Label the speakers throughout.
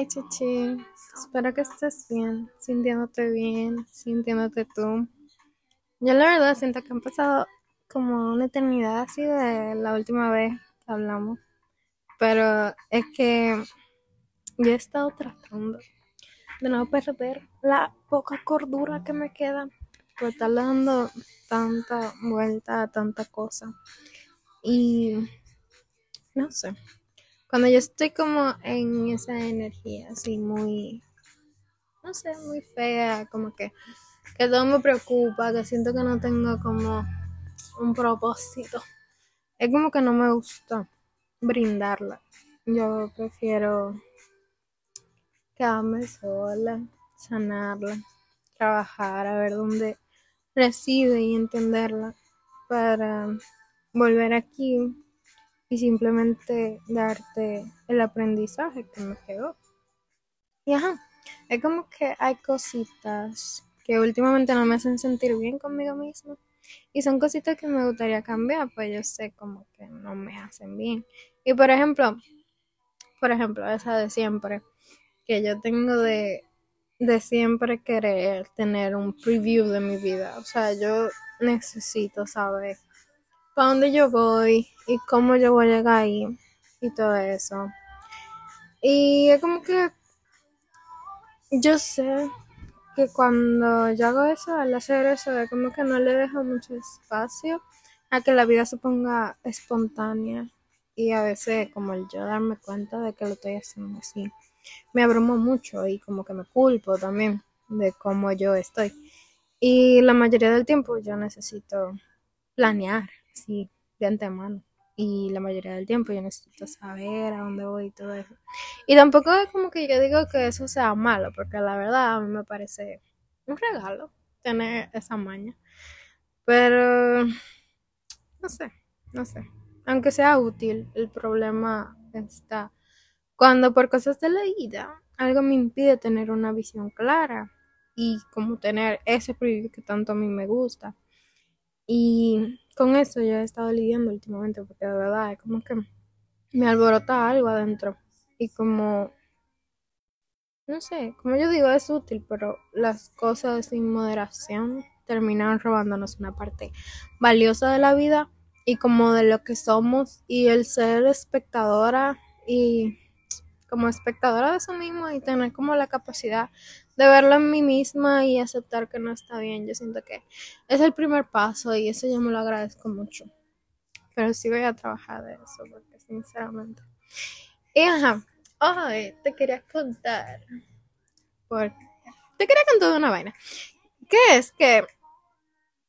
Speaker 1: Hi, Chichi. Espero que estés bien, sintiéndote bien, sintiéndote tú. Yo la verdad siento que han pasado como una eternidad así de la última vez que hablamos. Pero es que yo he estado tratando de no perder la poca cordura que me queda por estar dando tanta vuelta a tanta cosa. Y no sé. Cuando yo estoy como en esa energía así muy, no sé, muy fea, como que, que todo me preocupa, que siento que no tengo como un propósito. Es como que no me gusta brindarla. Yo prefiero quedarme sola, sanarla, trabajar, a ver dónde reside y entenderla para volver aquí y simplemente darte el aprendizaje que me quedó. Y ajá, es como que hay cositas que últimamente no me hacen sentir bien conmigo misma. Y son cositas que me gustaría cambiar, pues yo sé como que no me hacen bien. Y por ejemplo, por ejemplo, esa de siempre, que yo tengo de, de siempre querer tener un preview de mi vida. O sea, yo necesito saber para dónde yo voy y cómo yo voy a llegar ahí y todo eso. Y es como que yo sé que cuando yo hago eso, al hacer eso, es como que no le dejo mucho espacio a que la vida se ponga espontánea. Y a veces, como el yo darme cuenta de que lo estoy haciendo así, me abrumo mucho y como que me culpo también de cómo yo estoy. Y la mayoría del tiempo yo necesito planear, sí, de antemano. Y la mayoría del tiempo yo necesito saber a dónde voy y todo eso. Y tampoco es como que yo digo que eso sea malo, porque la verdad a mí me parece un regalo tener esa maña. Pero, no sé, no sé. Aunque sea útil, el problema está cuando por cosas de la vida algo me impide tener una visión clara y como tener ese privilegio que tanto a mí me gusta. Y con eso yo he estado lidiando últimamente porque de verdad es como que me alborota algo adentro. Y como no sé, como yo digo es útil, pero las cosas sin moderación terminan robándonos una parte valiosa de la vida y como de lo que somos y el ser espectadora y como espectadora de eso mismo y tener como la capacidad de verlo en mí misma y aceptar que no está bien. Yo siento que es el primer paso y eso yo me lo agradezco mucho. Pero sí voy a trabajar de eso porque sinceramente. Y ajá, hoy te quería contar. Porque te quería contar una vaina. Que es que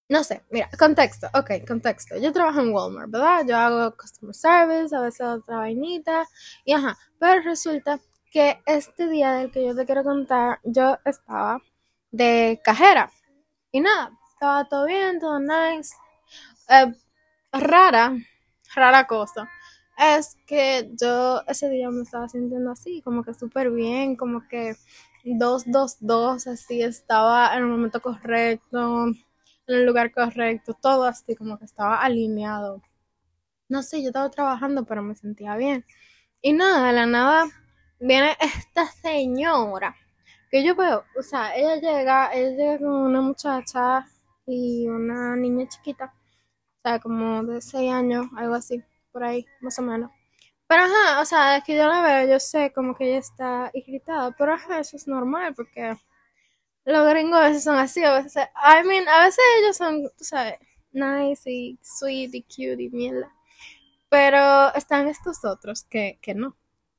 Speaker 1: no sé, mira, contexto, ok, contexto. Yo trabajo en Walmart, ¿verdad? Yo hago customer service, a veces otra vainita, y ajá, pero resulta que este día del que yo te quiero contar, yo estaba de cajera, y nada, estaba todo bien, todo nice. Eh, rara, rara cosa, es que yo ese día me estaba sintiendo así, como que súper bien, como que dos, dos, dos, así, estaba en el momento correcto en el lugar correcto, todo así como que estaba alineado. No sé, yo estaba trabajando, pero me sentía bien. Y nada, de la nada viene esta señora que yo veo, o sea, ella llega, ella llega con una muchacha y una niña chiquita, o sea, como de 6 años, algo así, por ahí, más o menos. Pero ajá, o sea, es que yo la veo, yo sé como que ella está irritada, pero ajá, eso es normal porque los gringos a veces son así, a veces, I mean, a veces ellos son, tú sabes, nice y sweet y cute y mierda. Pero están estos otros que, que no.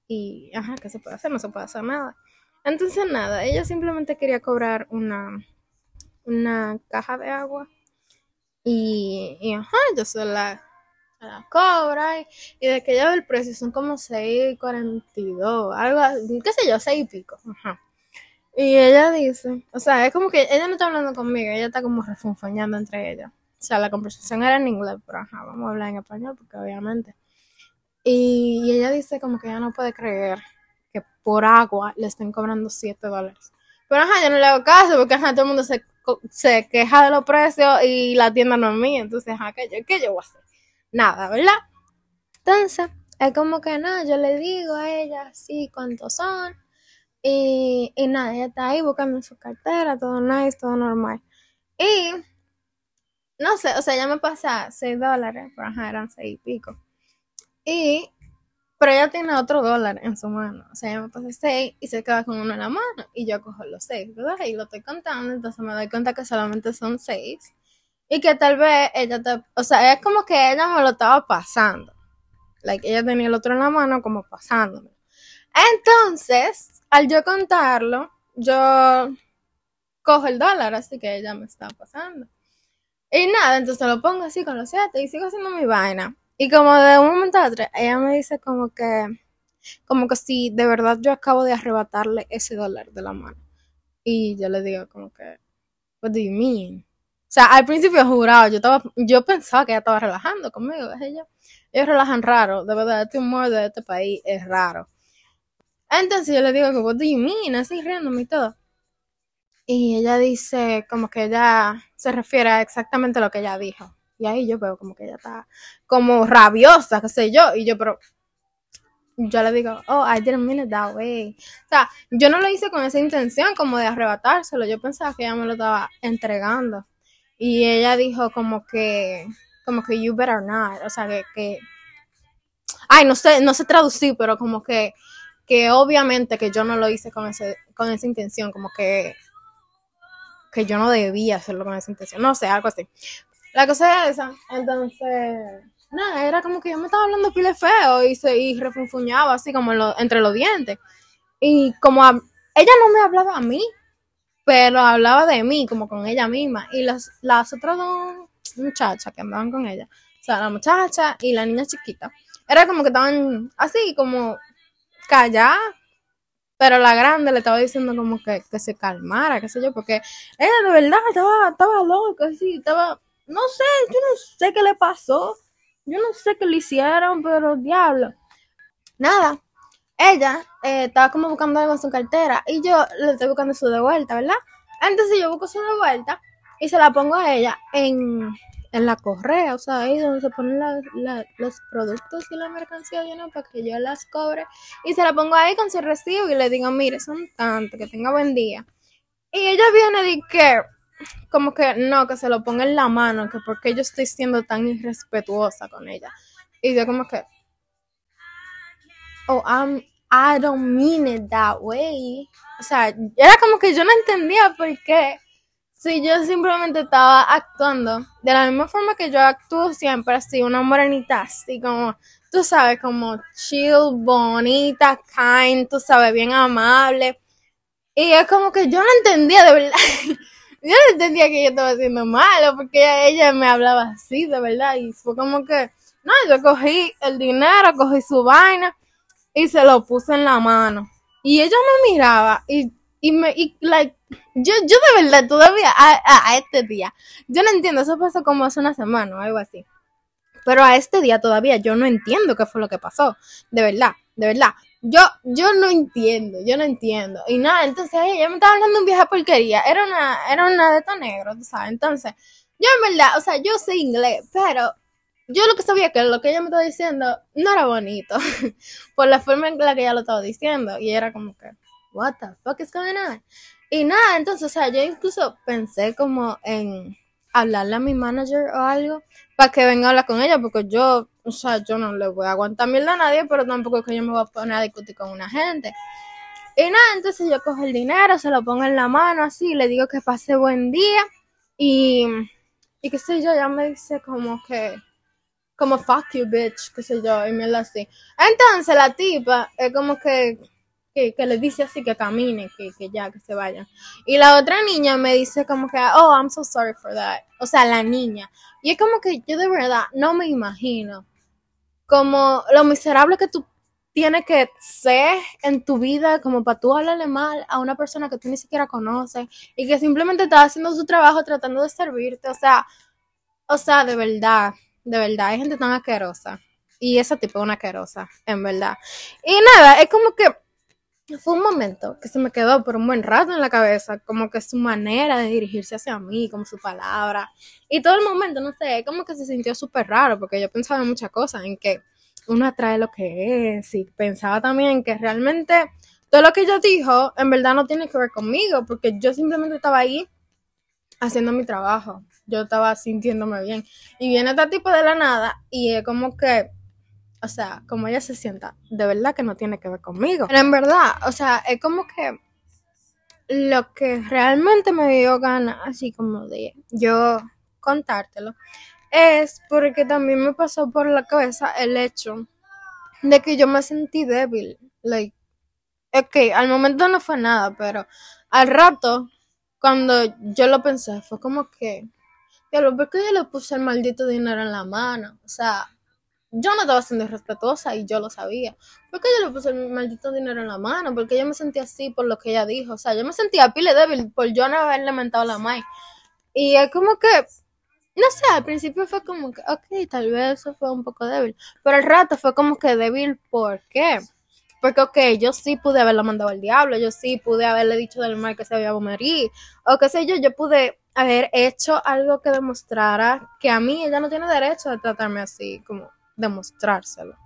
Speaker 1: Y, ajá, ¿qué se puede hacer? No se puede hacer nada. Entonces, nada, ella simplemente quería cobrar una, una caja de agua. Y, y ajá, yo se la, cobra. Y, y, de que ya el precio son como 6.42, algo, qué sé yo, 6 y pico. Ajá. Y ella dice, o sea, es como que ella no está hablando conmigo, ella está como refunfuñando entre ellas. O sea, la conversación era en inglés, pero ajá, vamos a hablar en español porque obviamente. Y, ella dice como que ella no puede creer que por agua le estén cobrando 7 dólares. Pero ajá, yo no le hago caso porque ajá, todo el mundo se, se queja de los precios y la tienda no es mía. Entonces, ajá, ¿qué yo, ¿qué yo voy a hacer? Nada, ¿verdad? Entonces, es como que nada, yo le digo a ella, sí, cuántos son Y, y nada, ella está ahí buscando su cartera, todo nice, todo normal. Y no sé, o sea, ella me pasa 6 dólares, pero ajá, eran 6 y pico. Y, pero ella tiene otro dólar en su mano. O sea, ella me pasa 6 y se queda con uno en la mano. Y yo cojo los 6, ¿verdad? Y lo estoy contando, entonces me doy cuenta que solamente son 6. Y que tal vez ella te, o sea, es como que ella me lo estaba pasando. Like, ella tenía el otro en la mano como pasándome. Entonces, al yo contarlo, yo cojo el dólar, así que ella me está pasando. Y nada, entonces lo pongo así con los siete y sigo haciendo mi vaina. Y como de un momento a otro, ella me dice como que, como que si de verdad yo acabo de arrebatarle ese dólar de la mano. Y yo le digo como que, what do you mean? O sea, al principio jurado, yo estaba, yo pensaba que ella estaba relajando conmigo, es ella. Ellos relajan raro, de verdad, este humor de este país es raro. Entonces yo le digo que, what do you mean? Así riéndome y todo. Y ella dice como que ella se refiere a exactamente lo que ella dijo. Y ahí yo veo como que ella está como rabiosa, qué sé yo. Y yo, pero yo le digo, oh, I didn't mean it that way. O sea, yo no lo hice con esa intención como de arrebatárselo. Yo pensaba que ella me lo estaba entregando. Y ella dijo como que, como que you better not. O sea, que, que ay, no sé, no sé traducir, pero como que, que obviamente que yo no lo hice con, ese, con esa intención, como que que yo no debía hacerlo con esa intención, no sé, algo así. La cosa es esa, entonces, nada, era como que yo me estaba hablando pile feo y se y refunfuñaba así como entre los dientes. Y como ella no me hablaba a mí, pero hablaba de mí, como con ella misma. Y las, las otras dos muchachas que andaban con ella, o sea, la muchacha y la niña chiquita, era como que estaban así, como calladas pero la grande le estaba diciendo como que, que se calmara, qué sé yo, porque ella de verdad estaba, estaba loca, así, estaba, no sé, yo no sé qué le pasó, yo no sé qué le hicieron, pero diablo. Nada, ella eh, estaba como buscando algo en su cartera y yo le estoy buscando su de vuelta, ¿verdad? Entonces yo busco su de vuelta y se la pongo a ella en, en la correa, o sea, ahí donde se ponen los productos y la mercancía, ¿no? Para que yo las cobre. Y se la pongo ahí con su recibo y le digo, mire, son tantos, que tenga buen día. Y ella viene y que, como que no, que se lo ponga en la mano, que porque yo estoy siendo tan irrespetuosa con ella. Y yo como que, oh, I'm, I don't mean it that way. O sea, era como que yo no entendía por qué Sí, yo simplemente estaba actuando de la misma forma que yo actúo siempre, así, una morenita, así como, tú sabes, como chill, bonita, kind, tú sabes, bien amable. Y es como que yo no entendía de verdad. yo no entendía que yo estaba haciendo malo, porque ella me hablaba así, de verdad. Y fue como que, no, yo cogí el dinero, cogí su vaina y se lo puse en la mano. Y ella me miraba y y me, y, like, yo, yo de verdad todavía, a, a, este día, yo no entiendo, eso pasó como hace una semana o algo así. Pero a este día todavía yo no entiendo qué fue lo que pasó. De verdad, de verdad. Yo, yo no entiendo, yo no entiendo. Y nada, entonces ella me estaba hablando de un vieja porquería. Era una, era una de negro, tú sabes. Entonces, yo en verdad, o sea, yo sé inglés, pero yo lo que sabía que lo que ella me estaba diciendo no era bonito. por la forma en la que ella lo estaba diciendo. Y era como que, what the fuck is going on? Y nada, entonces, o sea, yo incluso pensé como en hablarle a mi manager o algo para que venga a hablar con ella, porque yo, o sea, yo no le voy a aguantar mierda a nadie, pero tampoco es que yo me voy a poner a discutir con una gente. Y nada, entonces yo cojo el dinero, se lo pongo en la mano así, le digo que pase buen día y, y qué sé yo, ya me dice como que, como fuck you bitch, qué sé yo, y lo así. Entonces la tipa es como que que, que le dice así que camine, que, que ya, que se vaya. Y la otra niña me dice como que, oh, I'm so sorry for that. O sea, la niña. Y es como que yo de verdad no me imagino como lo miserable que tú tienes que ser en tu vida como para tú hablarle mal a una persona que tú ni siquiera conoces y que simplemente está haciendo su trabajo tratando de servirte. O sea, o sea, de verdad, de verdad, hay gente tan asquerosa. Y ese tipo es una asquerosa, en verdad. Y nada, es como que fue un momento que se me quedó por un buen rato en la cabeza, como que su manera de dirigirse hacia mí, como su palabra. Y todo el momento, no sé, como que se sintió súper raro, porque yo pensaba en muchas cosas, en que uno atrae lo que es, y pensaba también que realmente todo lo que ella dijo en verdad no tiene que ver conmigo, porque yo simplemente estaba ahí haciendo mi trabajo. Yo estaba sintiéndome bien. Y viene este tipo de la nada y es como que, o sea, como ella se sienta, de verdad que no tiene que ver conmigo. Pero en verdad, o sea, es como que lo que realmente me dio ganas, así como de yo contártelo, es porque también me pasó por la cabeza el hecho de que yo me sentí débil. Like, ok, al momento no fue nada, pero al rato, cuando yo lo pensé, fue como que, pero ¿por qué yo le puse el maldito dinero en la mano? O sea, yo no estaba siendo irrespetuosa y yo lo sabía. ¿Por qué yo le puse el maldito dinero en la mano? Porque yo me sentía así por lo que ella dijo. O sea, yo me sentía pile débil por yo no haberle mentado la Mai. Y es como que, no sé, al principio fue como que, ok, tal vez eso fue un poco débil. Pero al rato fue como que débil, ¿por qué? Porque, ok, yo sí pude haberlo mandado al diablo, yo sí pude haberle dicho del mal que se había morir, o qué sé yo, yo pude haber hecho algo que demostrara que a mí ella no tiene derecho a tratarme así, como demostrárselo.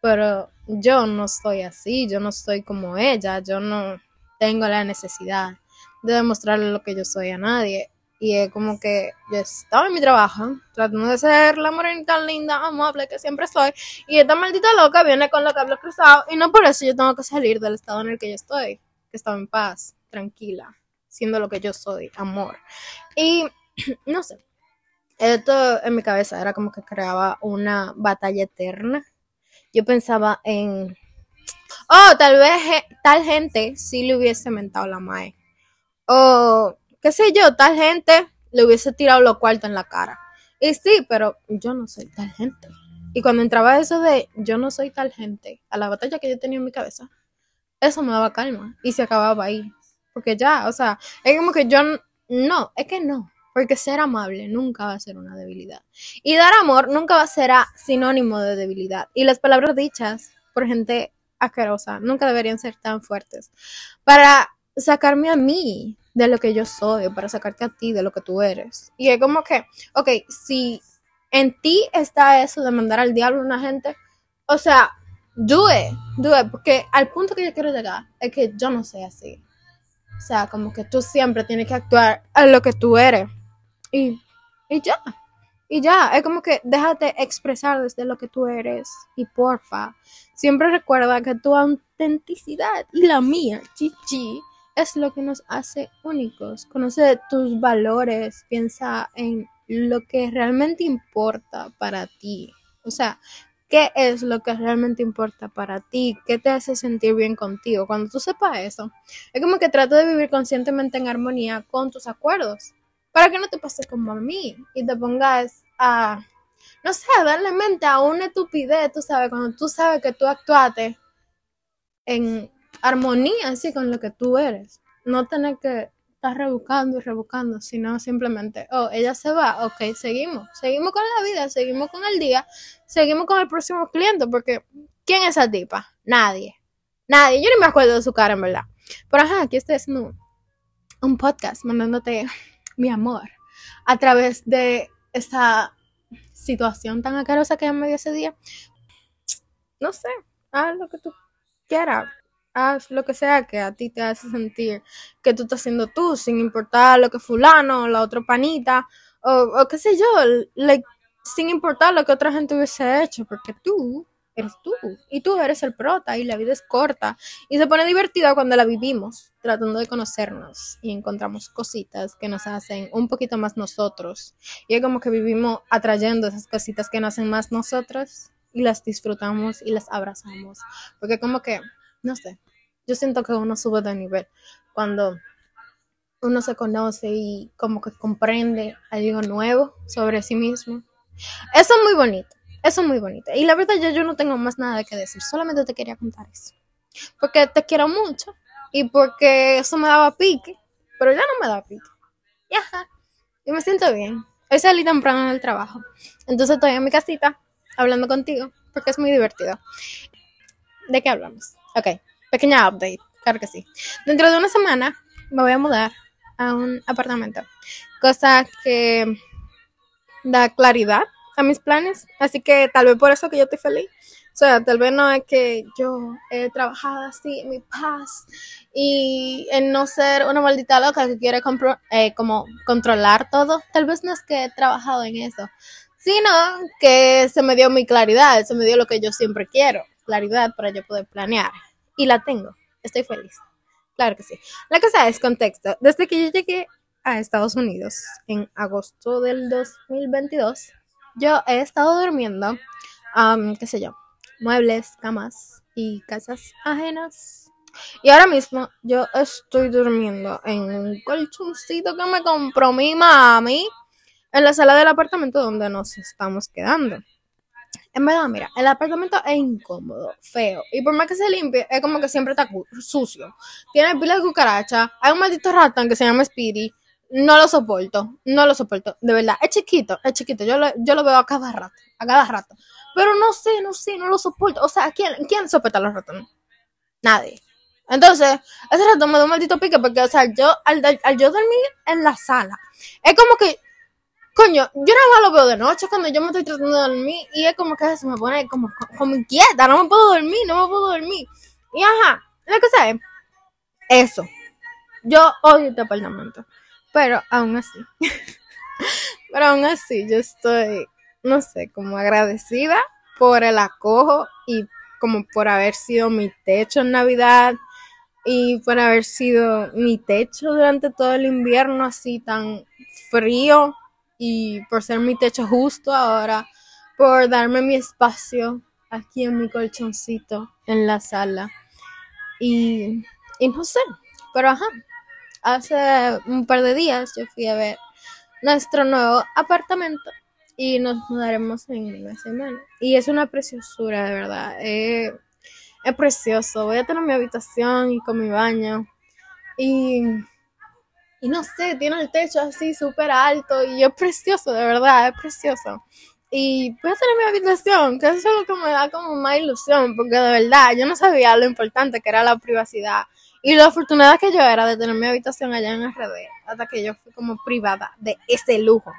Speaker 1: Pero yo no soy así, yo no soy como ella, yo no tengo la necesidad de demostrarle lo que yo soy a nadie. Y es como que yo estaba en mi trabajo, tratando de ser la morenita linda, amable que siempre soy. Y esta maldita loca viene con los cables cruzados. Y no por eso yo tengo que salir del estado en el que yo estoy, que estaba en paz, tranquila, siendo lo que yo soy, amor. Y no sé, esto en mi cabeza era como que creaba una batalla eterna. Yo pensaba en, oh, tal vez tal gente sí le hubiese mentado la mae. O, qué sé yo, tal gente le hubiese tirado los cuartos en la cara. Y sí, pero yo no soy tal gente. Y cuando entraba eso de yo no soy tal gente, a la batalla que yo tenía en mi cabeza, eso me daba calma y se acababa ahí. Porque ya, o sea, es como que yo no, es que no. Porque ser amable nunca va a ser una debilidad. Y dar amor nunca va a ser sinónimo de debilidad. Y las palabras dichas por gente asquerosa nunca deberían ser tan fuertes. Para sacarme a mí de lo que yo soy, para sacarte a ti de lo que tú eres. Y es como que, ok, si en ti está eso de mandar al diablo a una gente, o sea, do it, porque al punto que yo quiero llegar es que yo no soy así. O sea, como que tú siempre tienes que actuar a lo que tú eres. Y, y ya. Y ya, es como que déjate expresar desde lo que tú eres. Y porfa, siempre recuerda que tu autenticidad y la mía, chichi, es lo que nos hace únicos. Conoce tus valores, piensa en lo que realmente importa para ti. O sea, ¿qué es lo que realmente importa para ti? ¿Qué te hace sentir bien contigo? Cuando tú sepas eso, es como que trata de vivir conscientemente en armonía con tus acuerdos para que no te pase como a mí y te pongas a, no sé, a darle mente a una estupidez, tú sabes, cuando tú sabes que tú actuaste en armonía así con lo que tú eres. No tener que estar rebuscando y rebuscando, sino simplemente, oh, ella se va, ok, seguimos, seguimos con la vida, seguimos con el día, seguimos con el próximo cliente, porque ¿quién es esa tipa? Nadie, nadie, yo ni me acuerdo de su cara en verdad. Pero ajá, aquí estoy haciendo un podcast, mandándote mi amor, a través de esta situación tan acarosa que me dio ese día. No sé, haz lo que tú quieras, haz lo que sea que a ti te hace sentir que tú estás haciendo tú, sin importar lo que fulano, la otra panita, o, qué sé yo, sin importar lo que otra gente hubiese hecho, porque tú eres tú. Y tú eres el prota y la vida es corta. Y se pone divertida cuando la vivimos tratando de conocernos y encontramos cositas que nos hacen un poquito más nosotros. Y es como que vivimos atrayendo esas cositas que nos hacen más nosotros y las disfrutamos y las abrazamos. Porque como que no sé yo siento que uno sube de nivel cuando uno se conoce y como que comprende algo nuevo sobre sí mismo. Eso es muy bonito eso es muy bonito. Y la verdad, yo, yo no tengo más nada que decir. Solamente te quería contar eso. Porque te quiero mucho. Y porque eso me daba pique. Pero ya no me da pique. Y. Y me siento bien. Hoy salí temprano del trabajo. Entonces estoy en mi casita hablando contigo. Porque es muy divertido. ¿De qué hablamos? Ok. Pequeña update. Claro que sí. Dentro de una semana me voy a mudar a un apartamento. Cosa que da claridad a mis planes. Así que tal vez por eso que yo estoy feliz. O sea, tal vez no es que yo he trabajado así en mi paz y en no ser una maldita loca que quiere eh, como controlar todo. Tal vez no es que he trabajado en eso, sino que se me dio mi claridad, se me dio lo que yo siempre quiero, claridad para yo poder planear. Y la tengo, estoy feliz. Claro que sí. La cosa es contexto. Desde que yo llegué a Estados Unidos en agosto del 2022, yo he estado durmiendo, qué sé yo, muebles, camas y casas ajenas. Y ahora mismo yo estoy durmiendo en un colchoncito que me compró mi mami en la sala del apartamento donde nos estamos quedando. En verdad, mira, el apartamento es incómodo, feo. Y por más que se limpie, es como que siempre está sucio. Tiene pila de cucaracha. Hay un maldito ratón que se llama Speedy. No lo soporto, no lo soporto. De verdad, es chiquito, es chiquito. Yo lo, yo lo veo a cada rato, a cada rato. Pero no sé, no sé, no lo soporto. O sea, ¿quién, quién soporta los ratones? Nadie. Entonces, ese ratón me da un maldito pique porque, o sea, yo, al, al yo dormir en la sala, es como que coño, yo nada más lo veo de noche cuando yo me estoy tratando de dormir y es como que se me pone como, como inquieta, no me puedo dormir, no me puedo dormir. Y ajá, la cosa es, eso. Yo odio este apartamento, pero aún así, pero aún así yo estoy, no sé, como agradecida por el acojo y como por haber sido mi techo en Navidad y por haber sido mi techo durante todo el invierno así tan frío y por ser mi techo justo ahora, por darme mi espacio aquí en mi colchoncito en la sala. Y, y no sé, pero ajá, hace un par de días yo fui a ver nuestro nuevo apartamento y nos mudaremos en una semana. Y es una preciosura, de verdad. es precioso. Voy a tener mi habitación y con mi baño. Y y no sé, tiene el techo así súper alto y es precioso, de verdad, es precioso. Y voy a tener mi habitación, que es lo que me da como más ilusión, porque de verdad yo no sabía lo importante que era la privacidad y lo afortunada que yo era de tener mi habitación allá en RD, hasta que yo fui como privada de ese lujo,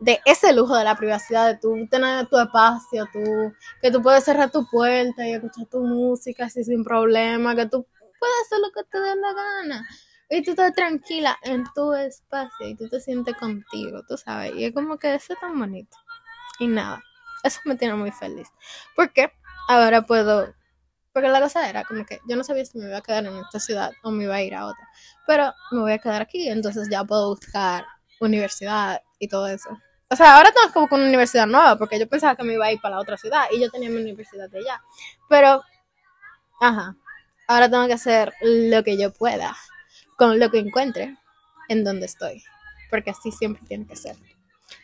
Speaker 1: de ese lujo de la privacidad, de tú tener tu espacio, tú, que tú puedes cerrar tu puerta y escuchar tu música así sin problema, que tú puedes hacer lo que te dé la gana y tú estás tranquila en tu espacio y tú te sientes contigo, tú sabes. Y es como que eso es tan bonito. Y nada, eso me tiene muy feliz. Porque ahora puedo. Porque la cosa era como que yo no sabía si me iba a quedar en esta ciudad o me iba a ir a otra. Pero me voy a quedar aquí, entonces ya puedo buscar universidad y todo eso. O sea, ahora tengo como una universidad nueva, porque yo pensaba que me iba a ir para la otra ciudad y yo tenía mi universidad de allá. Pero, ajá, ahora tengo que hacer lo que yo pueda con lo que encuentre en donde estoy, porque así siempre tiene que ser.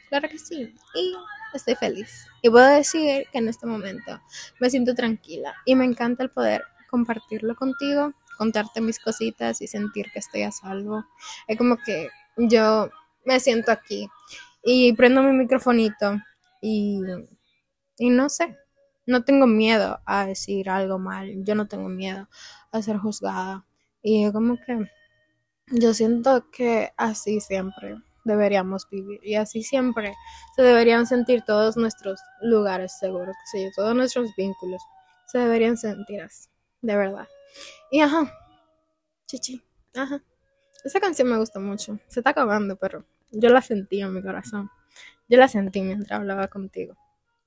Speaker 1: Claro que sí, y estoy feliz. Y puedo decir que en este momento me siento tranquila y me encanta el poder compartirlo contigo, contarte mis cositas y sentir que estoy a salvo. Es como que yo me siento aquí y prendo mi microfonito y, y no sé, no tengo miedo a decir algo mal, yo no tengo miedo a ser juzgada. Y es como que yo siento que así siempre deberíamos vivir y así siempre se deberían sentir todos nuestros lugares seguros, todos nuestros vínculos se deberían sentir así, de verdad. Y ajá, chichi, ajá. Esa canción me gusta mucho. Se está acabando, pero yo la sentí en mi corazón. Yo la sentí mientras hablaba contigo.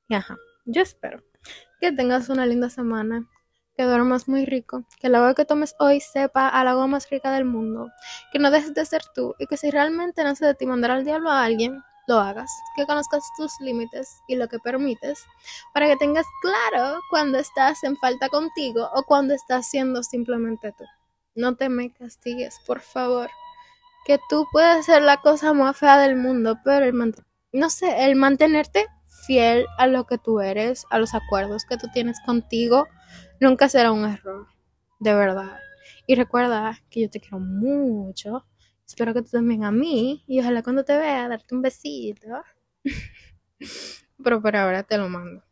Speaker 1: Y ajá, yo espero que tengas una linda semana, que duermas muy rico, que el agua que tomes hoy sepa al agua más rica del mundo, que no dejes de ser tú y que si realmente no se de ti mandar al diablo a alguien, lo hagas, que conozcas tus límites y lo que permites, para que tengas claro cuando estás en falta contigo o cuando estás siendo simplemente tú. No te me castigues, por favor, que tú puedes ser la cosa más fea del mundo, pero el no sé, el mantenerte fiel a lo que tú eres, a los acuerdos que tú tienes contigo, nunca será un error, de verdad. Y recuerda que yo te quiero mucho. Espero que tú también a mí. Y ojalá cuando te vea darte un besito. Pero por ahora te lo mando.